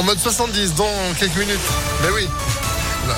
en mode 70 dans quelques minutes. Mais oui.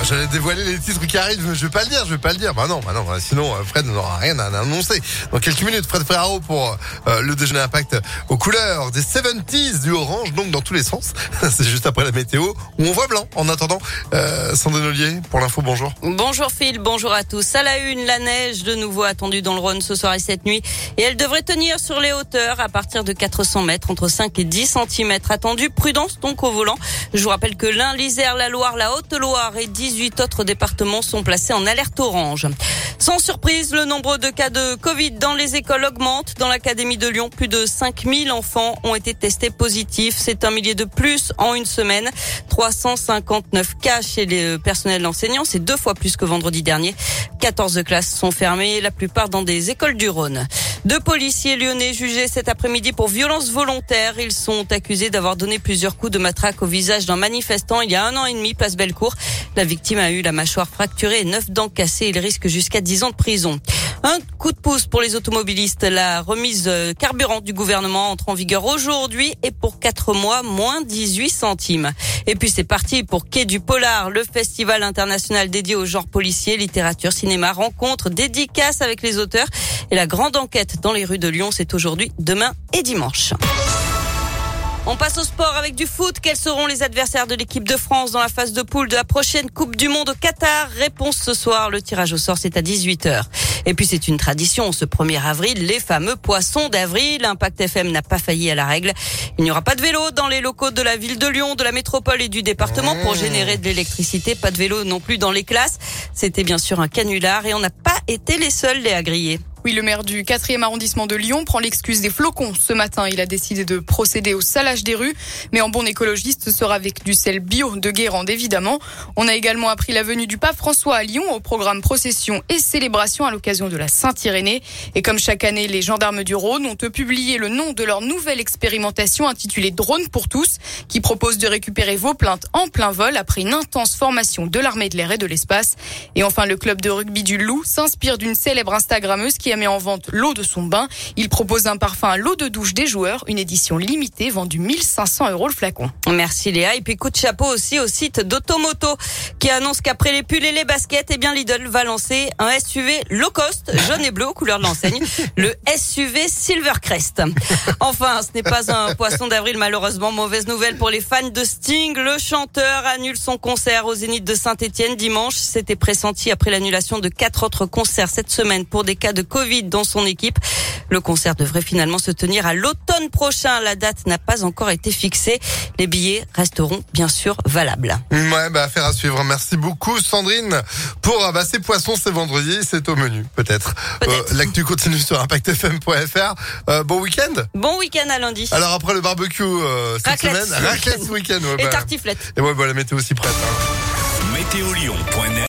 J'allais dévoiler les titres qui arrivent, mais je vais pas le dire, je vais pas le dire. Bah non, bah non, bah sinon euh, Fred n'aura rien à annoncer. Dans quelques minutes, Fred Ferraro pour euh, le déjeuner impact aux couleurs des 70s, du orange, donc dans tous les sens. C'est juste après la météo où on voit blanc. En attendant, euh, Sandrine Ollier pour l'info, bonjour. Bonjour Phil, bonjour à tous. À la une, la neige de nouveau attendue dans le Rhône ce soir et cette nuit. Et elle devrait tenir sur les hauteurs à partir de 400 mètres, entre 5 et 10 cm attendus. Prudence donc au volant. Je vous rappelle que l'Ain, l'Isère, la Loire, la Haute-Loire et 18 autres départements sont placés en alerte orange. Sans surprise, le nombre de cas de Covid dans les écoles augmente. Dans l'Académie de Lyon, plus de 5000 enfants ont été testés positifs. C'est un millier de plus en une semaine. 359 cas chez les personnels enseignants. C'est deux fois plus que vendredi dernier. 14 classes sont fermées, la plupart dans des écoles du Rhône. Deux policiers lyonnais jugés cet après-midi pour violence volontaire. Ils sont accusés d'avoir donné plusieurs coups de matraque au visage d'un manifestant il y a un an et demi, place Bellecour. La victime a eu la mâchoire fracturée et neuf dents cassées. Il risque jusqu'à 10 ans de prison. Un coup de pouce pour les automobilistes. La remise euh, carburant du gouvernement entre en vigueur aujourd'hui et pour quatre mois, moins 18 centimes. Et puis c'est parti pour Quai du Polar, le festival international dédié au genre policier, littérature, cinéma, rencontres, dédicaces avec les auteurs. Et la grande enquête dans les rues de Lyon, c'est aujourd'hui, demain et dimanche. On passe au sport avec du foot. Quels seront les adversaires de l'équipe de France dans la phase de poule de la prochaine Coupe du Monde au Qatar? Réponse ce soir. Le tirage au sort, c'est à 18h. Et puis c'est une tradition. Ce 1er avril, les fameux poissons d'avril. Impact FM n'a pas failli à la règle. Il n'y aura pas de vélo dans les locaux de la ville de Lyon, de la métropole et du département pour générer de l'électricité. Pas de vélo non plus dans les classes. C'était bien sûr un canular et on n'a pas été les seuls les à griller. Oui, le maire du 4e arrondissement de Lyon prend l'excuse des flocons. Ce matin, il a décidé de procéder au salage des rues, mais en bon écologiste, ce sera avec du sel bio de Guérande, évidemment. On a également appris la venue du pape François à Lyon au programme procession et célébration à l'occasion de la Saint-Irénée. Et comme chaque année, les gendarmes du Rhône ont publié le nom de leur nouvelle expérimentation intitulée Drone pour tous, qui propose de récupérer vos plaintes en plein vol après une intense formation de l'armée de l'air et de l'espace. Et enfin, le club de rugby du Loup s'inspire d'une célèbre Instagrammeuse qui mis en vente l'eau de son bain. Il propose un parfum à l'eau de douche des joueurs, une édition limitée vendue 1500 euros le flacon. Merci Léa. Et puis coup de chapeau aussi au site d'Automoto qui annonce qu'après les pulls et les baskets, eh bien Lidl va lancer un SUV low cost, jaune et bleu aux couleurs de l'enseigne, le SUV Silvercrest. Enfin, ce n'est pas un poisson d'avril malheureusement. Mauvaise nouvelle pour les fans de Sting. Le chanteur annule son concert au Zénith de Saint-Etienne dimanche. C'était pressenti après l'annulation de quatre autres concerts cette semaine pour des cas de Covid dans son équipe. Le concert devrait finalement se tenir à l'automne prochain. La date n'a pas encore été fixée. Les billets resteront bien sûr valables. Ouais, bah affaire à suivre. Merci beaucoup Sandrine pour bah, ces poissons, c'est vendredi, c'est au menu peut-être. Peut-être. Euh, L'actu continue sur impactfm.fr. Euh, bon week-end. Bon week-end à lundi. Alors après le barbecue euh, cette Raclette semaine, raclette week-end. ce week-end. ouais, Et bah, tartiflette. et ouais, bah, la météo aussi prête. hein. Météolion.net